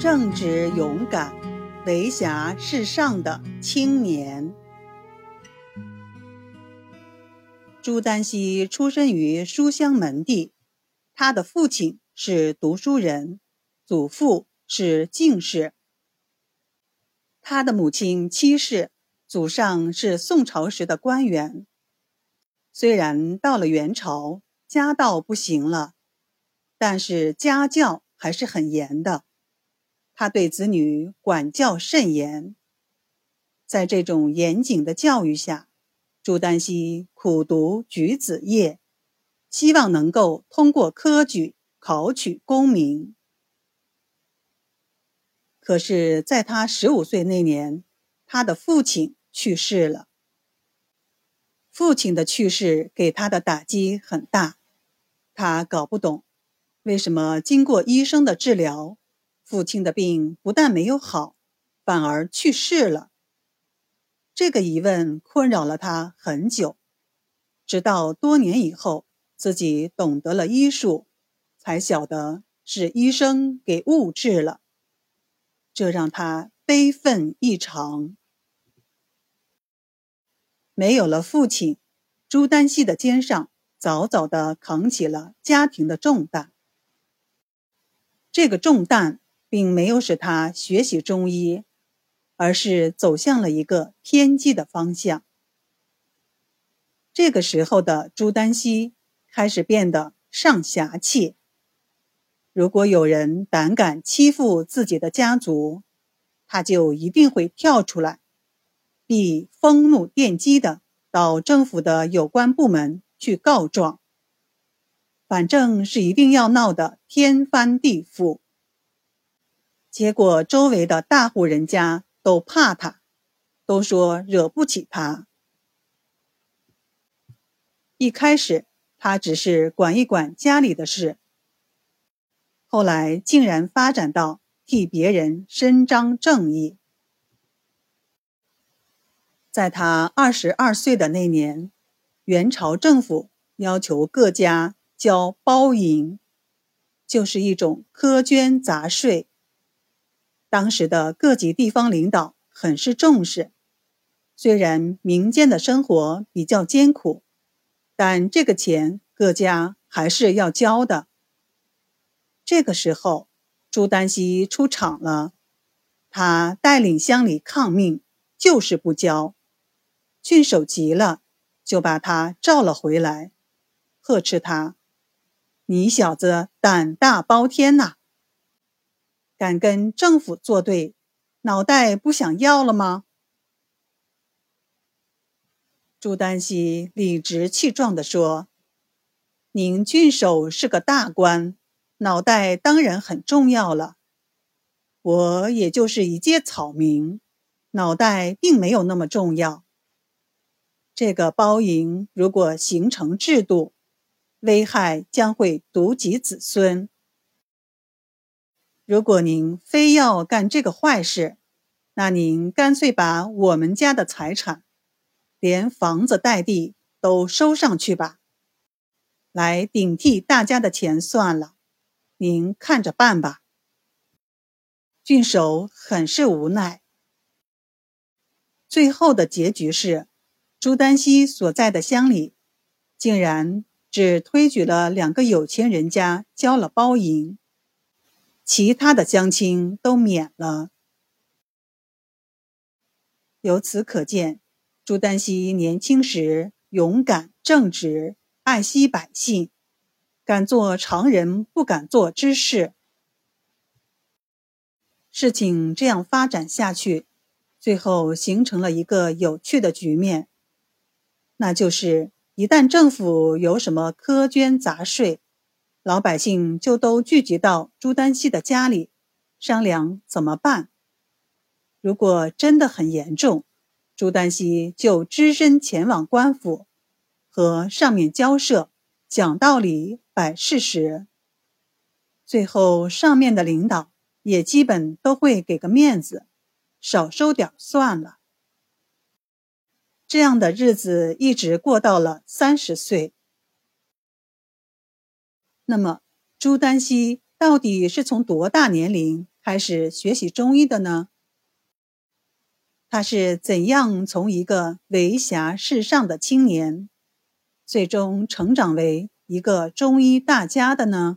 正直勇敢、为侠是上的青年。朱丹溪出身于书香门第，他的父亲是读书人，祖父是进士。他的母亲戚氏，祖上是宋朝时的官员。虽然到了元朝，家道不行了，但是家教还是很严的。他对子女管教甚严。在这种严谨的教育下，朱丹溪苦读举子业，希望能够通过科举考取功名。可是，在他十五岁那年，他的父亲去世了。父亲的去世给他的打击很大，他搞不懂，为什么经过医生的治疗，父亲的病不但没有好，反而去世了。这个疑问困扰了他很久，直到多年以后，自己懂得了医术，才晓得是医生给误治了。这让他悲愤异常。没有了父亲，朱丹溪的肩上早早的扛起了家庭的重担。这个重担并没有使他学习中医，而是走向了一个偏激的方向。这个时候的朱丹溪开始变得上侠气。如果有人胆敢欺负自己的家族，他就一定会跳出来，必风怒电击的到政府的有关部门去告状。反正是一定要闹得天翻地覆。结果周围的大户人家都怕他，都说惹不起他。一开始他只是管一管家里的事。后来竟然发展到替别人伸张正义。在他二十二岁的那年，元朝政府要求各家交包银，就是一种苛捐杂税。当时的各级地方领导很是重视，虽然民间的生活比较艰苦，但这个钱各家还是要交的。这个时候，朱丹溪出场了。他带领乡里抗命，就是不交。郡守急了，就把他召了回来，呵斥他：“你小子胆大包天呐！敢跟政府作对，脑袋不想要了吗？”朱丹溪理直气壮地说：“您郡守是个大官。”脑袋当然很重要了，我也就是一介草民，脑袋并没有那么重要。这个包银如果形成制度，危害将会毒及子孙。如果您非要干这个坏事，那您干脆把我们家的财产，连房子带地都收上去吧，来顶替大家的钱算了。您看着办吧。郡守很是无奈。最后的结局是，朱丹溪所在的乡里，竟然只推举了两个有钱人家交了包银，其他的乡亲都免了。由此可见，朱丹溪年轻时勇敢正直，爱惜百姓。敢做常人不敢做之事，事情这样发展下去，最后形成了一个有趣的局面，那就是一旦政府有什么苛捐杂税，老百姓就都聚集到朱丹溪的家里商量怎么办。如果真的很严重，朱丹溪就只身前往官府，和上面交涉。讲道理，摆事实，最后上面的领导也基本都会给个面子，少收点算了。这样的日子一直过到了三十岁。那么朱丹溪到底是从多大年龄开始学习中医的呢？他是怎样从一个为侠世上的青年最终成长为一个中医大家的呢？